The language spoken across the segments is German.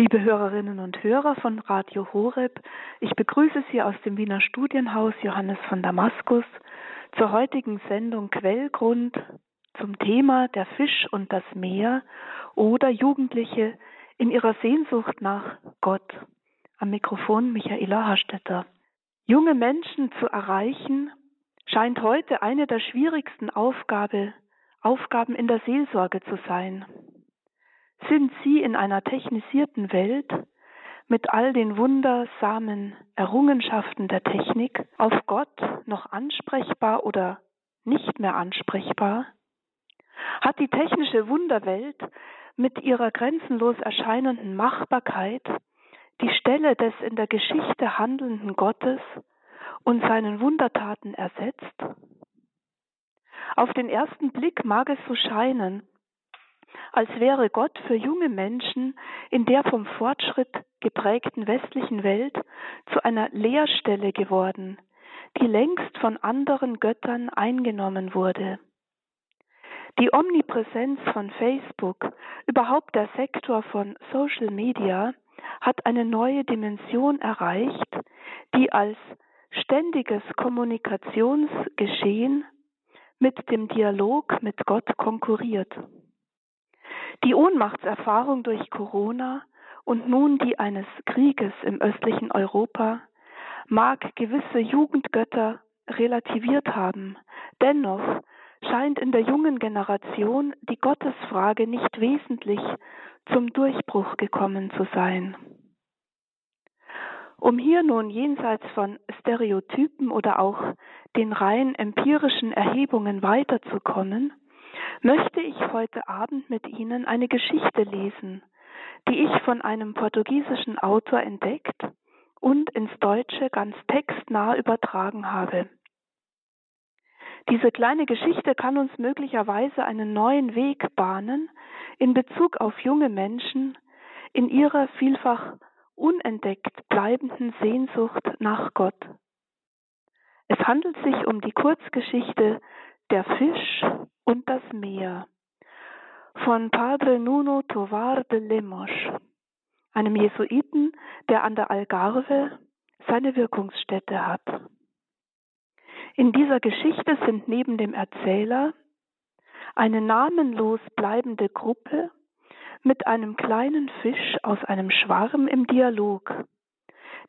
Liebe Hörerinnen und Hörer von Radio Horeb, ich begrüße Sie aus dem Wiener Studienhaus Johannes von Damaskus zur heutigen Sendung Quellgrund zum Thema der Fisch und das Meer oder Jugendliche in ihrer Sehnsucht nach Gott. Am Mikrofon Michaela Hastetter. Junge Menschen zu erreichen scheint heute eine der schwierigsten Aufgabe, Aufgaben in der Seelsorge zu sein. Sind Sie in einer technisierten Welt mit all den wundersamen Errungenschaften der Technik auf Gott noch ansprechbar oder nicht mehr ansprechbar? Hat die technische Wunderwelt mit ihrer grenzenlos erscheinenden Machbarkeit die Stelle des in der Geschichte handelnden Gottes und seinen Wundertaten ersetzt? Auf den ersten Blick mag es so scheinen, als wäre Gott für junge Menschen in der vom Fortschritt geprägten westlichen Welt zu einer Leerstelle geworden, die längst von anderen Göttern eingenommen wurde. Die Omnipräsenz von Facebook, überhaupt der Sektor von Social Media, hat eine neue Dimension erreicht, die als ständiges Kommunikationsgeschehen mit dem Dialog mit Gott konkurriert. Die Ohnmachtserfahrung durch Corona und nun die eines Krieges im östlichen Europa mag gewisse Jugendgötter relativiert haben. Dennoch scheint in der jungen Generation die Gottesfrage nicht wesentlich zum Durchbruch gekommen zu sein. Um hier nun jenseits von Stereotypen oder auch den rein empirischen Erhebungen weiterzukommen, möchte ich heute Abend mit Ihnen eine Geschichte lesen, die ich von einem portugiesischen Autor entdeckt und ins Deutsche ganz textnah übertragen habe. Diese kleine Geschichte kann uns möglicherweise einen neuen Weg bahnen in Bezug auf junge Menschen in ihrer vielfach unentdeckt bleibenden Sehnsucht nach Gott. Es handelt sich um die Kurzgeschichte Der Fisch und das Meer von Padre Nuno Tovar de Lemos, einem Jesuiten, der an der Algarve seine Wirkungsstätte hat. In dieser Geschichte sind neben dem Erzähler eine namenlos bleibende Gruppe mit einem kleinen Fisch aus einem Schwarm im Dialog,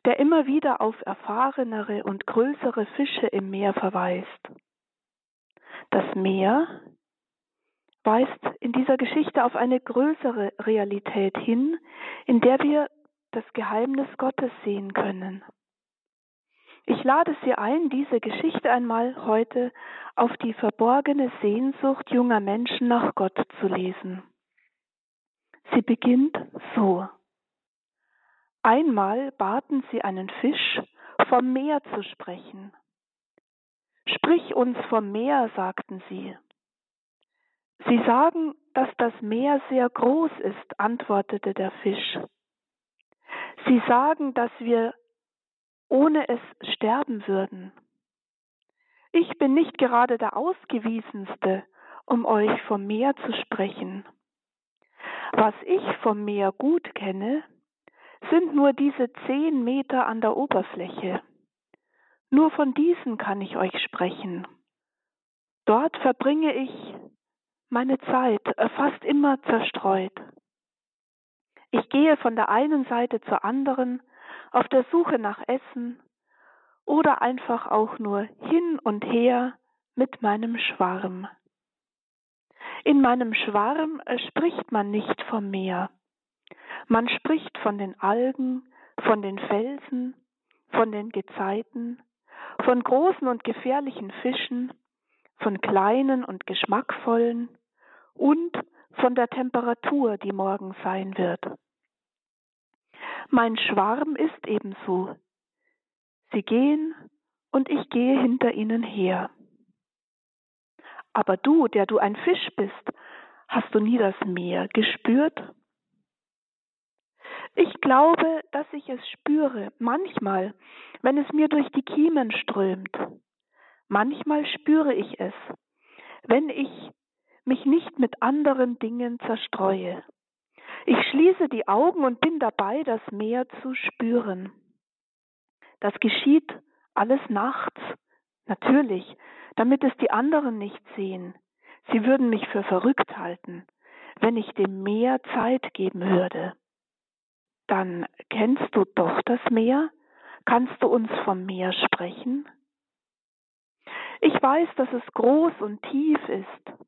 der immer wieder auf erfahrenere und größere Fische im Meer verweist. Das Meer weist in dieser Geschichte auf eine größere Realität hin, in der wir das Geheimnis Gottes sehen können. Ich lade Sie ein, diese Geschichte einmal heute auf die verborgene Sehnsucht junger Menschen nach Gott zu lesen. Sie beginnt so. Einmal baten sie einen Fisch, vom Meer zu sprechen. Sprich uns vom Meer, sagten sie. Sie sagen, dass das Meer sehr groß ist, antwortete der Fisch. Sie sagen, dass wir ohne es sterben würden. Ich bin nicht gerade der Ausgewiesenste, um euch vom Meer zu sprechen. Was ich vom Meer gut kenne, sind nur diese zehn Meter an der Oberfläche. Nur von diesen kann ich euch sprechen. Dort verbringe ich meine Zeit äh, fast immer zerstreut. Ich gehe von der einen Seite zur anderen auf der Suche nach Essen oder einfach auch nur hin und her mit meinem Schwarm. In meinem Schwarm äh, spricht man nicht vom Meer. Man spricht von den Algen, von den Felsen, von den Gezeiten, von großen und gefährlichen Fischen, von kleinen und geschmackvollen und von der Temperatur, die morgen sein wird. Mein Schwarm ist ebenso. Sie gehen und ich gehe hinter ihnen her. Aber du, der du ein Fisch bist, hast du nie das Meer gespürt? Ich glaube, dass ich es spüre, manchmal, wenn es mir durch die Kiemen strömt. Manchmal spüre ich es, wenn ich mich nicht mit anderen Dingen zerstreue, Ich schließe die Augen und bin dabei, das Meer zu spüren. Das geschieht alles nachts, natürlich, damit es die anderen nicht sehen. Sie würden mich für verrückt halten, wenn ich dem Meer Zeit geben würde. Dann kennst du doch das Meer? Kannst du uns vom Meer sprechen? Ich weiß, dass es groß und tief ist,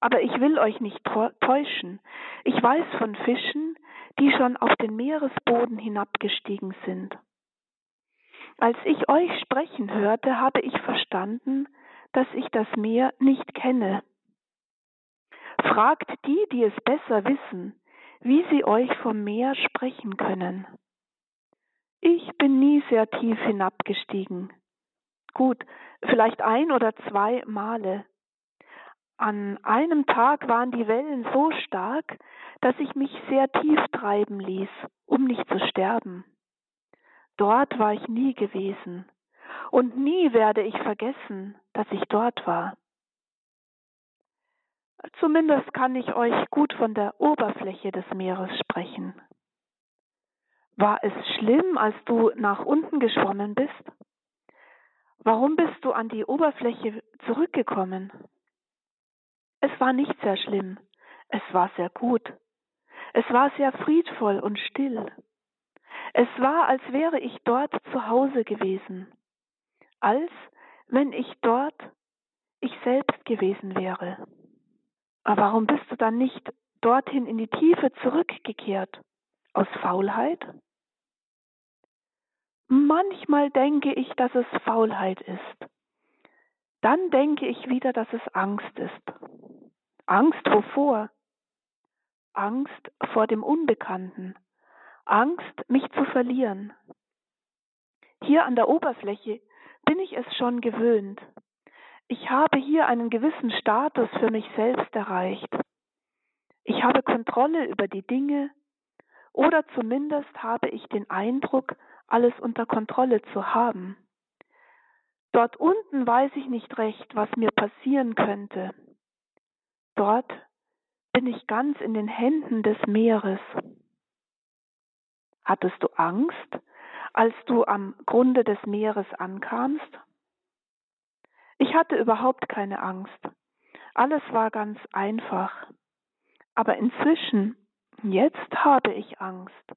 aber ich will euch nicht täuschen. Ich weiß von Fischen, die schon auf den Meeresboden hinabgestiegen sind. Als ich euch sprechen hörte, habe ich verstanden, dass ich das Meer nicht kenne. Fragt die, die es besser wissen, wie sie euch vom Meer sprechen können. Ich bin nie sehr tief hinabgestiegen. Gut, vielleicht ein oder zwei Male. An einem Tag waren die Wellen so stark, dass ich mich sehr tief treiben ließ, um nicht zu sterben. Dort war ich nie gewesen, und nie werde ich vergessen, dass ich dort war. Zumindest kann ich euch gut von der Oberfläche des Meeres sprechen. War es schlimm, als du nach unten geschwommen bist? Warum bist du an die Oberfläche zurückgekommen? Es war nicht sehr schlimm, es war sehr gut. Es war sehr friedvoll und still. Es war, als wäre ich dort zu Hause gewesen, als wenn ich dort ich selbst gewesen wäre. Aber warum bist du dann nicht dorthin in die Tiefe zurückgekehrt? Aus Faulheit? Manchmal denke ich, dass es Faulheit ist. Dann denke ich wieder, dass es Angst ist. Angst wovor? Angst vor dem Unbekannten. Angst, mich zu verlieren. Hier an der Oberfläche bin ich es schon gewöhnt. Ich habe hier einen gewissen Status für mich selbst erreicht. Ich habe Kontrolle über die Dinge oder zumindest habe ich den Eindruck, alles unter Kontrolle zu haben. Dort unten weiß ich nicht recht, was mir passieren könnte. Dort bin ich ganz in den Händen des Meeres. Hattest du Angst, als du am Grunde des Meeres ankamst? Ich hatte überhaupt keine Angst. Alles war ganz einfach. Aber inzwischen, jetzt habe ich Angst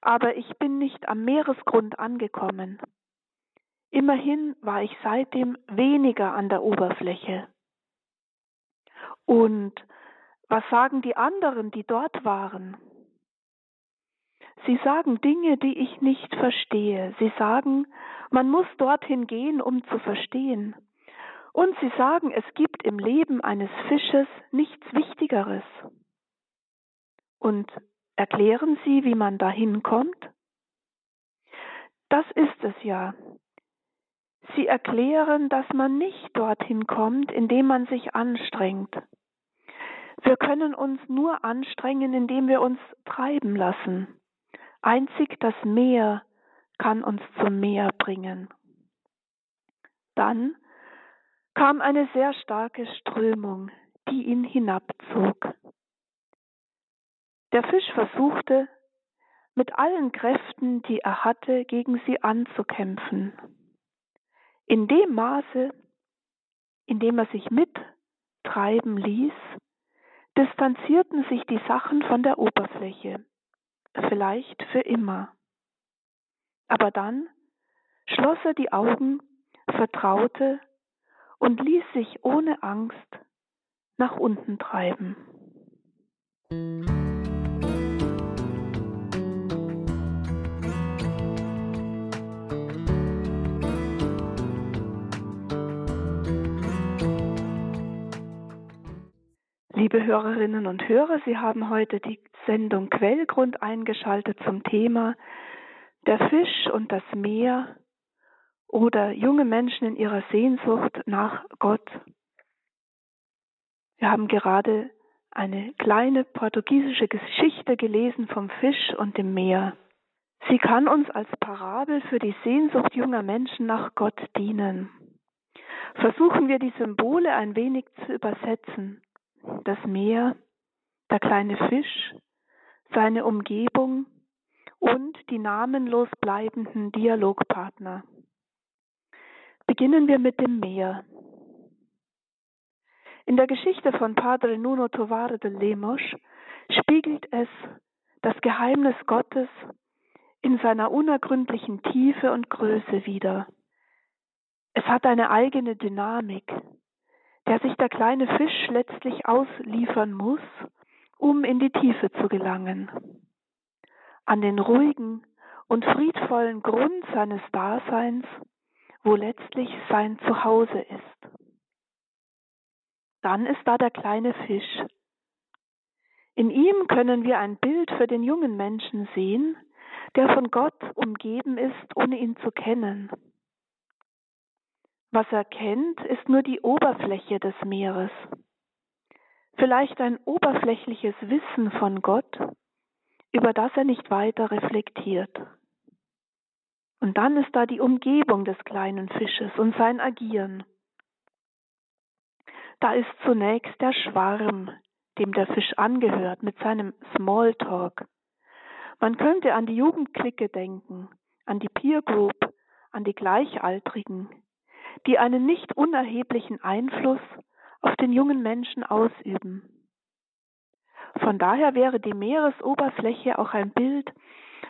aber ich bin nicht am Meeresgrund angekommen. Immerhin war ich seitdem weniger an der Oberfläche. Und was sagen die anderen, die dort waren? Sie sagen Dinge, die ich nicht verstehe. Sie sagen, man muss dorthin gehen, um zu verstehen. Und sie sagen, es gibt im Leben eines Fisches nichts Wichtigeres. Und Erklären Sie, wie man da hinkommt? Das ist es ja. Sie erklären, dass man nicht dorthin kommt, indem man sich anstrengt. Wir können uns nur anstrengen, indem wir uns treiben lassen. Einzig das Meer kann uns zum Meer bringen. Dann kam eine sehr starke Strömung, die ihn hinabzog. Der Fisch versuchte, mit allen Kräften, die er hatte, gegen sie anzukämpfen. In dem Maße, in dem er sich mittreiben ließ, distanzierten sich die Sachen von der Oberfläche, vielleicht für immer. Aber dann schloss er die Augen, vertraute und ließ sich ohne Angst nach unten treiben. Liebe Hörerinnen und Hörer, Sie haben heute die Sendung Quellgrund eingeschaltet zum Thema der Fisch und das Meer oder junge Menschen in ihrer Sehnsucht nach Gott. Wir haben gerade eine kleine portugiesische Geschichte gelesen vom Fisch und dem Meer. Sie kann uns als Parabel für die Sehnsucht junger Menschen nach Gott dienen. Versuchen wir die Symbole ein wenig zu übersetzen das Meer, der kleine Fisch, seine Umgebung und die namenlos bleibenden Dialogpartner. Beginnen wir mit dem Meer. In der Geschichte von Padre Nuno Tovar de Lemos spiegelt es das Geheimnis Gottes in seiner unergründlichen Tiefe und Größe wider. Es hat eine eigene Dynamik, der sich der kleine Fisch letztlich ausliefern muss, um in die Tiefe zu gelangen. An den ruhigen und friedvollen Grund seines Daseins, wo letztlich sein Zuhause ist. Dann ist da der kleine Fisch. In ihm können wir ein Bild für den jungen Menschen sehen, der von Gott umgeben ist, ohne ihn zu kennen. Was er kennt, ist nur die Oberfläche des Meeres. Vielleicht ein oberflächliches Wissen von Gott, über das er nicht weiter reflektiert. Und dann ist da die Umgebung des kleinen Fisches und sein Agieren. Da ist zunächst der Schwarm, dem der Fisch angehört, mit seinem Smalltalk. Man könnte an die Jugendklicke denken, an die Peer Group, an die Gleichaltrigen, die einen nicht unerheblichen Einfluss auf den jungen Menschen ausüben. Von daher wäre die Meeresoberfläche auch ein Bild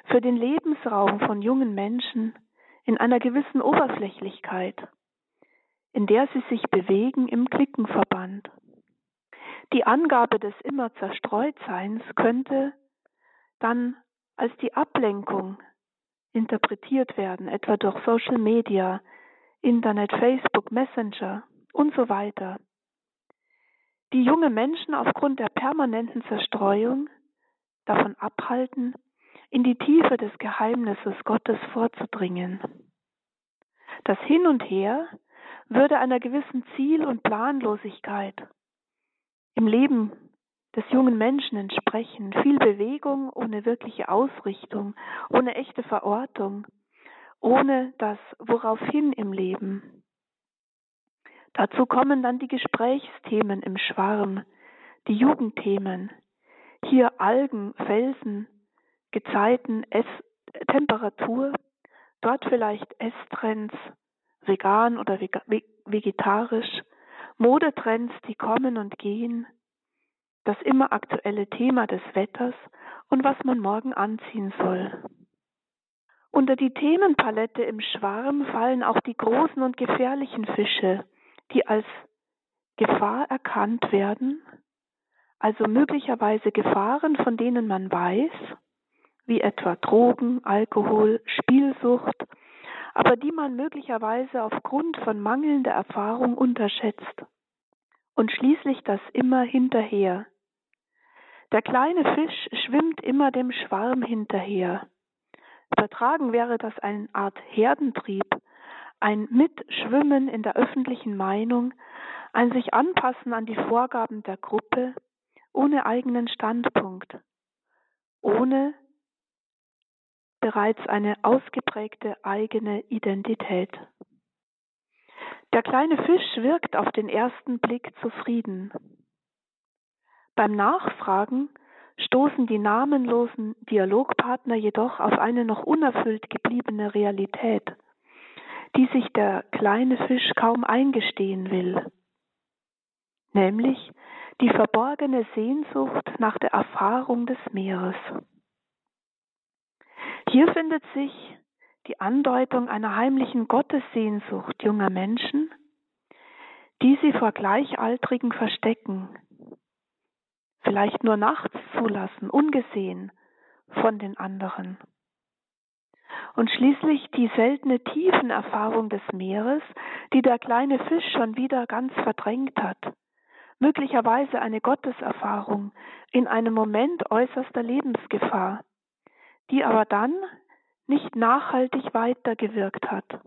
für den Lebensraum von jungen Menschen in einer gewissen Oberflächlichkeit, in der sie sich bewegen im Klickenverband. Die Angabe des immer Zerstreutseins könnte dann als die Ablenkung interpretiert werden, etwa durch Social Media, Internet, Facebook, Messenger und so weiter, die junge Menschen aufgrund der permanenten Zerstreuung davon abhalten, in die Tiefe des Geheimnisses Gottes vorzudringen. Das Hin und Her würde einer gewissen Ziel- und Planlosigkeit im Leben des jungen Menschen entsprechen. Viel Bewegung ohne wirkliche Ausrichtung, ohne echte Verortung, ohne das Woraufhin im Leben. Dazu kommen dann die Gesprächsthemen im Schwarm, die Jugendthemen. Hier Algen, Felsen, Gezeiten, Ess Temperatur, dort vielleicht Esstrends, vegan oder vegetarisch, Modetrends, die kommen und gehen, das immer aktuelle Thema des Wetters und was man morgen anziehen soll. Unter die Themenpalette im Schwarm fallen auch die großen und gefährlichen Fische, die als Gefahr erkannt werden, also möglicherweise Gefahren, von denen man weiß, wie etwa Drogen, Alkohol, Spielsucht, aber die man möglicherweise aufgrund von mangelnder Erfahrung unterschätzt. Und schließlich das immer hinterher. Der kleine Fisch schwimmt immer dem Schwarm hinterher. Übertragen wäre das eine Art Herdentrieb, ein Mitschwimmen in der öffentlichen Meinung, ein sich anpassen an die Vorgaben der Gruppe, ohne eigenen Standpunkt, ohne bereits eine ausgeprägte eigene Identität. Der kleine Fisch wirkt auf den ersten Blick zufrieden. Beim Nachfragen stoßen die namenlosen Dialogpartner jedoch auf eine noch unerfüllt gebliebene Realität, die sich der kleine Fisch kaum eingestehen will, nämlich die verborgene Sehnsucht nach der Erfahrung des Meeres. Hier findet sich die Andeutung einer heimlichen Gottessehnsucht junger Menschen, die sie vor Gleichaltrigen verstecken, vielleicht nur nachts zulassen, ungesehen von den anderen. Und schließlich die seltene Tiefenerfahrung des Meeres, die der kleine Fisch schon wieder ganz verdrängt hat. Möglicherweise eine Gotteserfahrung in einem Moment äußerster Lebensgefahr, die aber dann nicht nachhaltig weitergewirkt hat.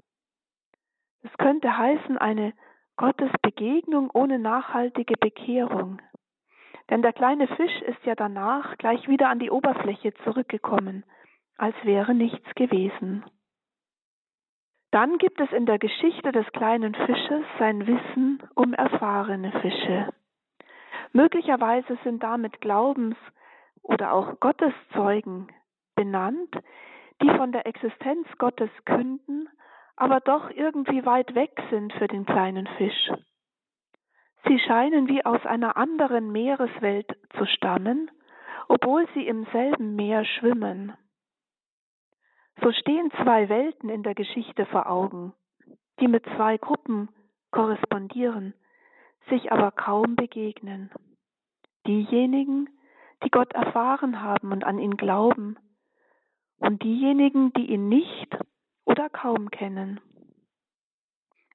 Es könnte heißen eine Gottesbegegnung ohne nachhaltige Bekehrung. Denn der kleine Fisch ist ja danach gleich wieder an die Oberfläche zurückgekommen, als wäre nichts gewesen. Dann gibt es in der Geschichte des kleinen Fisches sein Wissen um erfahrene Fische. Möglicherweise sind damit Glaubens, oder auch Gotteszeugen benannt, die von der Existenz Gottes künden, aber doch irgendwie weit weg sind für den kleinen Fisch. Sie scheinen wie aus einer anderen Meereswelt zu stammen, obwohl sie im selben Meer schwimmen. So stehen zwei Welten in der Geschichte vor Augen, die mit zwei Gruppen korrespondieren, sich aber kaum begegnen. Diejenigen, die Gott erfahren haben und an ihn glauben, und diejenigen, die ihn nicht oder kaum kennen.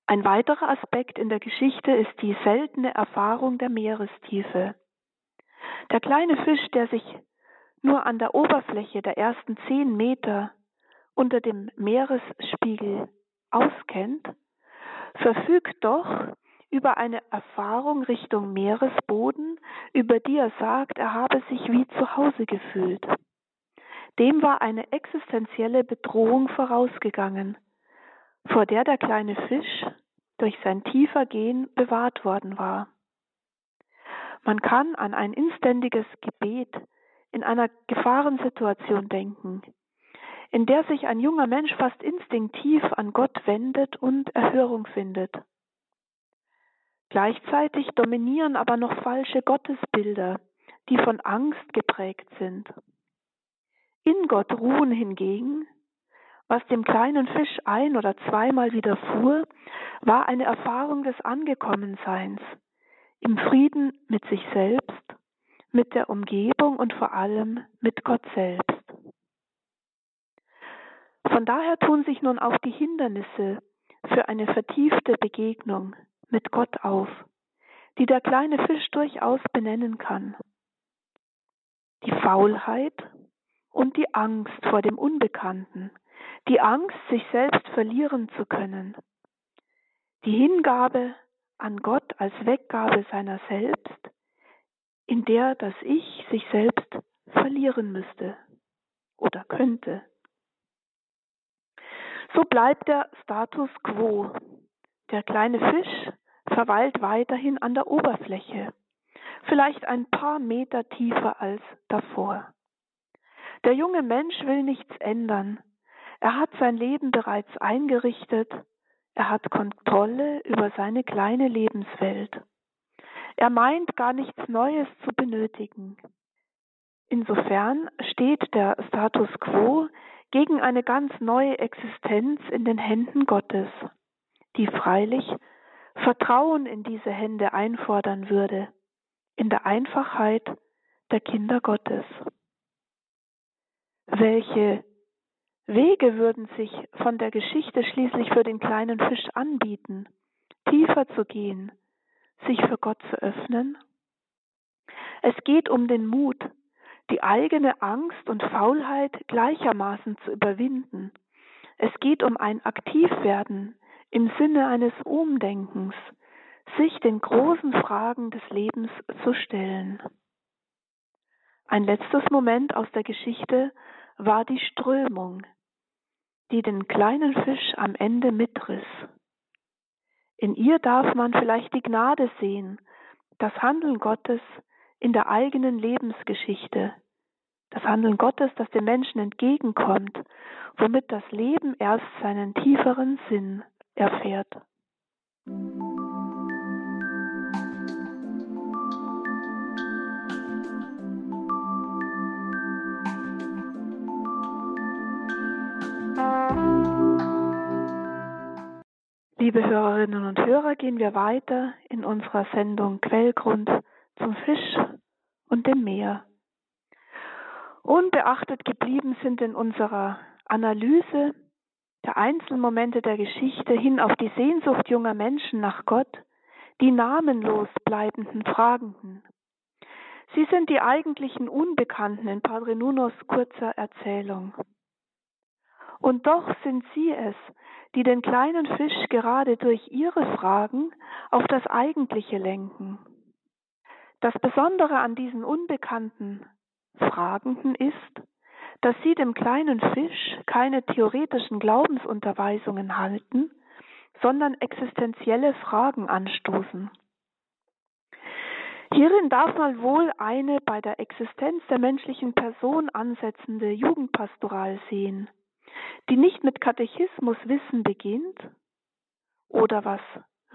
Ein weiterer Aspekt in der Geschichte ist die seltene Erfahrung der Meerestiefe. Der kleine Fisch, der sich nur an der Oberfläche der ersten zehn Meter unter dem Meeresspiegel auskennt, verfügt doch über eine Erfahrung Richtung Meeresboden, über die er sagt, er habe sich wie zu Hause gefühlt. Dem war eine existenzielle Bedrohung vorausgegangen, vor der der kleine Fisch durch sein tiefer Gehen bewahrt worden war. Man kann an ein inständiges Gebet in einer Gefahrensituation denken, in der sich ein junger Mensch fast instinktiv an Gott wendet und Erhörung findet. Gleichzeitig dominieren aber noch falsche Gottesbilder, die von Angst geprägt sind. In Gott ruhen hingegen, was dem kleinen Fisch ein oder zweimal widerfuhr, war eine Erfahrung des Angekommenseins, im Frieden mit sich selbst, mit der Umgebung und vor allem mit Gott selbst. Von daher tun sich nun auch die Hindernisse für eine vertiefte Begegnung mit Gott auf, die der kleine Fisch durchaus benennen kann. Die Faulheit und die Angst vor dem Unbekannten, die Angst, sich selbst verlieren zu können, die Hingabe an Gott als Weggabe seiner selbst, in der das Ich sich selbst verlieren müsste oder könnte. So bleibt der Status quo. Der kleine Fisch verweilt weiterhin an der Oberfläche, vielleicht ein paar Meter tiefer als davor. Der junge Mensch will nichts ändern. Er hat sein Leben bereits eingerichtet. Er hat Kontrolle über seine kleine Lebenswelt. Er meint gar nichts Neues zu benötigen. Insofern steht der Status quo gegen eine ganz neue Existenz in den Händen Gottes, die freilich Vertrauen in diese Hände einfordern würde, in der Einfachheit der Kinder Gottes. Welche Wege würden sich von der Geschichte schließlich für den kleinen Fisch anbieten, tiefer zu gehen, sich für Gott zu öffnen? Es geht um den Mut, die eigene Angst und Faulheit gleichermaßen zu überwinden. Es geht um ein Aktivwerden im Sinne eines Umdenkens, sich den großen Fragen des Lebens zu stellen. Ein letztes Moment aus der Geschichte war die Strömung, die den kleinen Fisch am Ende mitriss. In ihr darf man vielleicht die Gnade sehen, das Handeln Gottes in der eigenen Lebensgeschichte, das Handeln Gottes, das dem Menschen entgegenkommt, womit das Leben erst seinen tieferen Sinn erfährt. Liebe Hörerinnen und Hörer, gehen wir weiter in unserer Sendung Quellgrund zum Fisch und dem Meer. Unbeachtet geblieben sind in unserer Analyse der Einzelmomente der Geschichte hin auf die Sehnsucht junger Menschen nach Gott, die namenlos bleibenden Fragenden. Sie sind die eigentlichen Unbekannten in Padre Nunos kurzer Erzählung. Und doch sind sie es, die den kleinen Fisch gerade durch ihre Fragen auf das Eigentliche lenken. Das Besondere an diesen unbekannten Fragenden ist, dass sie dem kleinen Fisch keine theoretischen Glaubensunterweisungen halten, sondern existenzielle Fragen anstoßen. Hierin darf man wohl eine bei der Existenz der menschlichen Person ansetzende Jugendpastoral sehen, die nicht mit Katechismuswissen beginnt oder was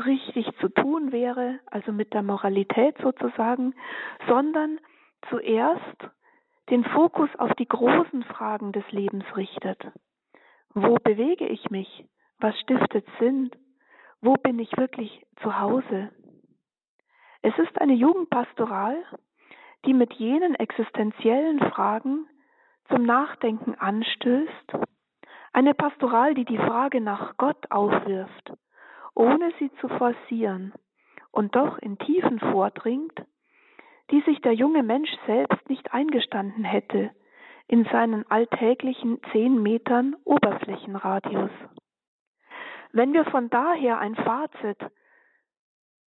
richtig zu tun wäre, also mit der Moralität sozusagen, sondern zuerst den Fokus auf die großen Fragen des Lebens richtet. Wo bewege ich mich? Was stiftet Sinn? Wo bin ich wirklich zu Hause? Es ist eine Jugendpastoral, die mit jenen existenziellen Fragen zum Nachdenken anstößt, eine Pastoral, die die Frage nach Gott aufwirft, ohne sie zu forcieren und doch in Tiefen vordringt, die sich der junge Mensch selbst nicht eingestanden hätte in seinen alltäglichen zehn Metern Oberflächenradius. Wenn wir von daher ein Fazit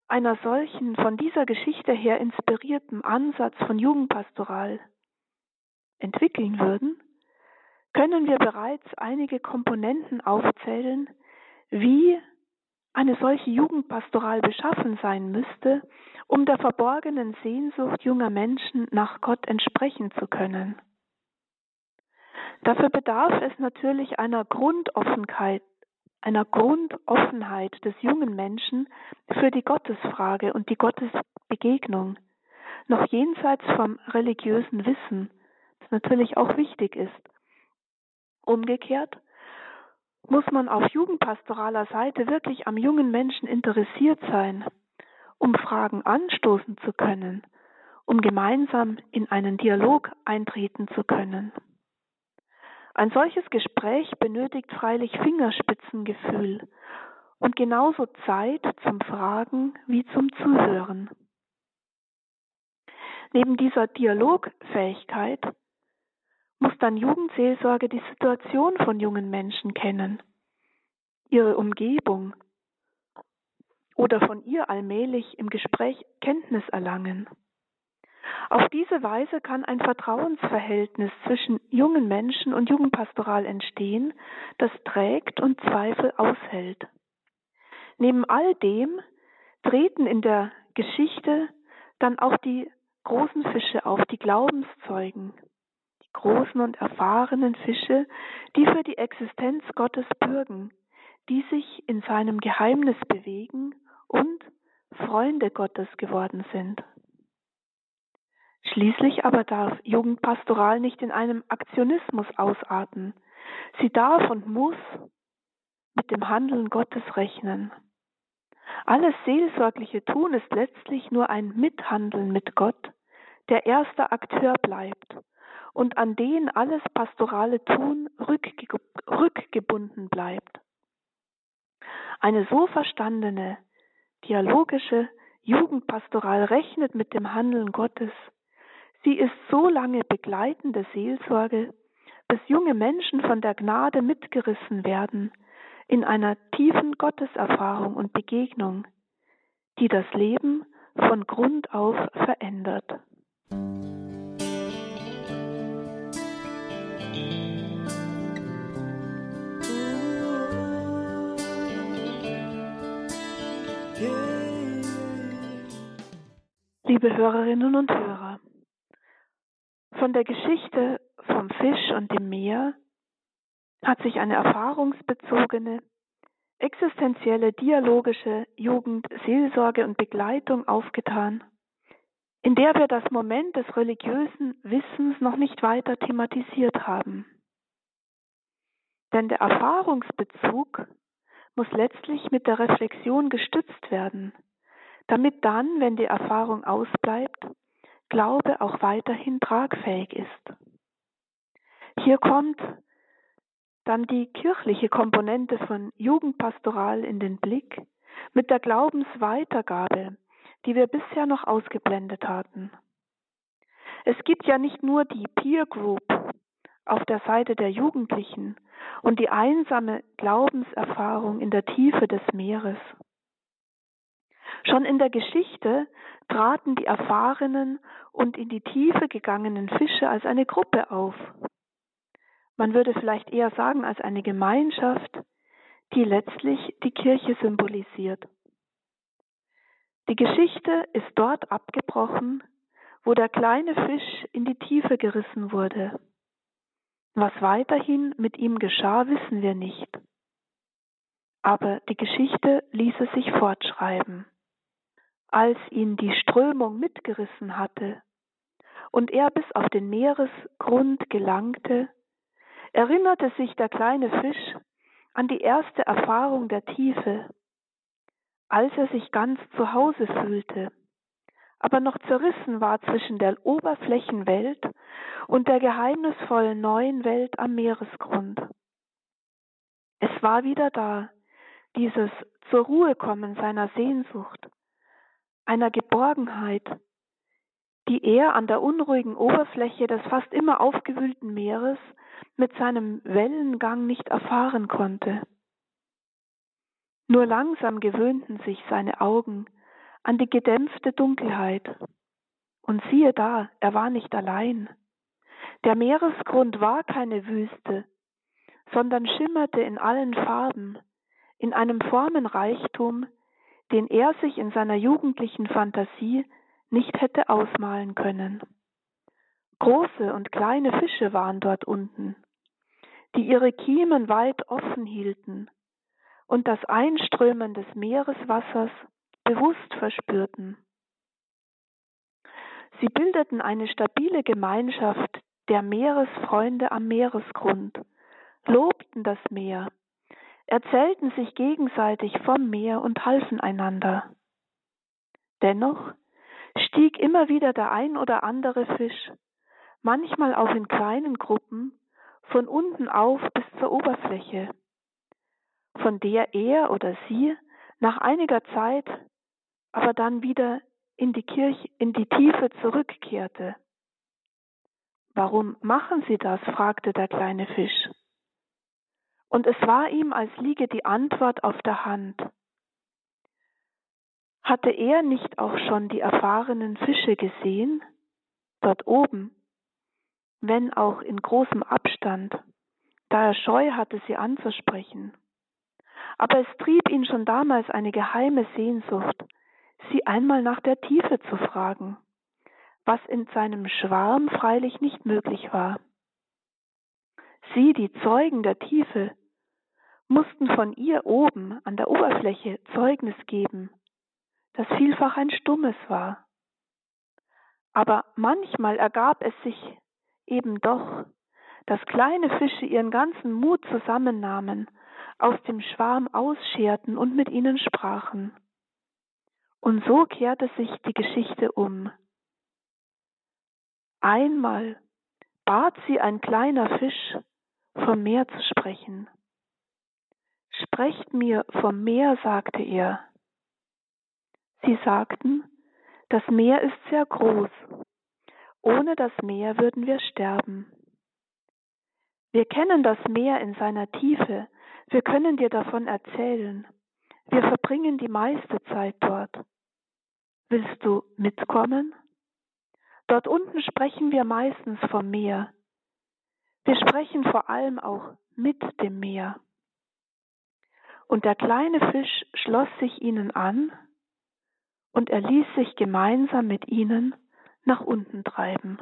einer solchen von dieser Geschichte her inspirierten Ansatz von Jugendpastoral entwickeln würden, können wir bereits einige Komponenten aufzählen, wie eine solche Jugendpastoral beschaffen sein müsste, um der verborgenen Sehnsucht junger Menschen nach Gott entsprechen zu können. Dafür bedarf es natürlich einer Grundoffenheit, einer Grundoffenheit des jungen Menschen für die Gottesfrage und die Gottesbegegnung, noch jenseits vom religiösen Wissen, das natürlich auch wichtig ist. Umgekehrt muss man auf jugendpastoraler Seite wirklich am jungen Menschen interessiert sein, um Fragen anstoßen zu können, um gemeinsam in einen Dialog eintreten zu können. Ein solches Gespräch benötigt freilich Fingerspitzengefühl und genauso Zeit zum Fragen wie zum Zuhören. Neben dieser Dialogfähigkeit muss dann Jugendseelsorge die Situation von jungen Menschen kennen, ihre Umgebung oder von ihr allmählich im Gespräch Kenntnis erlangen. Auf diese Weise kann ein Vertrauensverhältnis zwischen jungen Menschen und Jugendpastoral entstehen, das trägt und Zweifel aushält. Neben all dem treten in der Geschichte dann auch die großen Fische auf, die Glaubenszeugen, großen und erfahrenen Fische, die für die Existenz Gottes bürgen, die sich in seinem Geheimnis bewegen und Freunde Gottes geworden sind. Schließlich aber darf Jugendpastoral nicht in einem Aktionismus ausarten. Sie darf und muss mit dem Handeln Gottes rechnen. Alles seelsorgliche Tun ist letztlich nur ein Mithandeln mit Gott, der erster Akteur bleibt und an den alles pastorale Tun rückge rückgebunden bleibt. Eine so verstandene, dialogische Jugendpastoral rechnet mit dem Handeln Gottes, Sie ist so lange begleitende Seelsorge, bis junge Menschen von der Gnade mitgerissen werden in einer tiefen Gotteserfahrung und Begegnung, die das Leben von Grund auf verändert. Liebe Hörerinnen und Hörer, von der Geschichte vom Fisch und dem Meer hat sich eine erfahrungsbezogene, existenzielle, dialogische Jugend, Seelsorge und Begleitung aufgetan, in der wir das Moment des religiösen Wissens noch nicht weiter thematisiert haben. Denn der Erfahrungsbezug muss letztlich mit der Reflexion gestützt werden, damit dann, wenn die Erfahrung ausbleibt, Glaube auch weiterhin tragfähig ist. Hier kommt dann die kirchliche Komponente von Jugendpastoral in den Blick mit der Glaubensweitergabe, die wir bisher noch ausgeblendet hatten. Es gibt ja nicht nur die Peer Group auf der Seite der Jugendlichen und die einsame Glaubenserfahrung in der Tiefe des Meeres. Schon in der Geschichte traten die erfahrenen und in die Tiefe gegangenen Fische als eine Gruppe auf. Man würde vielleicht eher sagen als eine Gemeinschaft, die letztlich die Kirche symbolisiert. Die Geschichte ist dort abgebrochen, wo der kleine Fisch in die Tiefe gerissen wurde. Was weiterhin mit ihm geschah, wissen wir nicht. Aber die Geschichte ließe sich fortschreiben. Als ihn die Strömung mitgerissen hatte und er bis auf den Meeresgrund gelangte, erinnerte sich der kleine Fisch an die erste Erfahrung der Tiefe, als er sich ganz zu Hause fühlte, aber noch zerrissen war zwischen der Oberflächenwelt und der geheimnisvollen neuen Welt am Meeresgrund. Es war wieder da, dieses zur Ruhe kommen seiner Sehnsucht, einer Geborgenheit, die er an der unruhigen Oberfläche des fast immer aufgewühlten Meeres mit seinem Wellengang nicht erfahren konnte. Nur langsam gewöhnten sich seine Augen an die gedämpfte Dunkelheit. Und siehe da, er war nicht allein. Der Meeresgrund war keine Wüste, sondern schimmerte in allen Farben, in einem Formenreichtum, den er sich in seiner jugendlichen Fantasie nicht hätte ausmalen können. Große und kleine Fische waren dort unten, die ihre Kiemen weit offen hielten und das Einströmen des Meereswassers bewusst verspürten. Sie bildeten eine stabile Gemeinschaft der Meeresfreunde am Meeresgrund, lobten das Meer, erzählten sich gegenseitig vom Meer und halfen einander. Dennoch stieg immer wieder der ein oder andere Fisch, manchmal auch in kleinen Gruppen, von unten auf bis zur Oberfläche, von der er oder sie nach einiger Zeit aber dann wieder in die Kirche, in die Tiefe zurückkehrte. Warum machen Sie das? fragte der kleine Fisch. Und es war ihm, als liege die Antwort auf der Hand. Hatte er nicht auch schon die erfahrenen Fische gesehen? Dort oben, wenn auch in großem Abstand, da er Scheu hatte, sie anzusprechen. Aber es trieb ihn schon damals eine geheime Sehnsucht, sie einmal nach der Tiefe zu fragen, was in seinem Schwarm freilich nicht möglich war. Sie, die Zeugen der Tiefe, mussten von ihr oben an der Oberfläche Zeugnis geben, das vielfach ein stummes war. Aber manchmal ergab es sich eben doch, dass kleine Fische ihren ganzen Mut zusammennahmen, aus dem Schwarm ausscherten und mit ihnen sprachen. Und so kehrte sich die Geschichte um. Einmal bat sie ein kleiner Fisch, vom Meer zu sprechen. Sprecht mir vom Meer, sagte er. Sie sagten, das Meer ist sehr groß. Ohne das Meer würden wir sterben. Wir kennen das Meer in seiner Tiefe, wir können dir davon erzählen. Wir verbringen die meiste Zeit dort. Willst du mitkommen? Dort unten sprechen wir meistens vom Meer. Wir sprechen vor allem auch mit dem Meer. Und der kleine Fisch schloss sich ihnen an und er ließ sich gemeinsam mit ihnen nach unten treiben.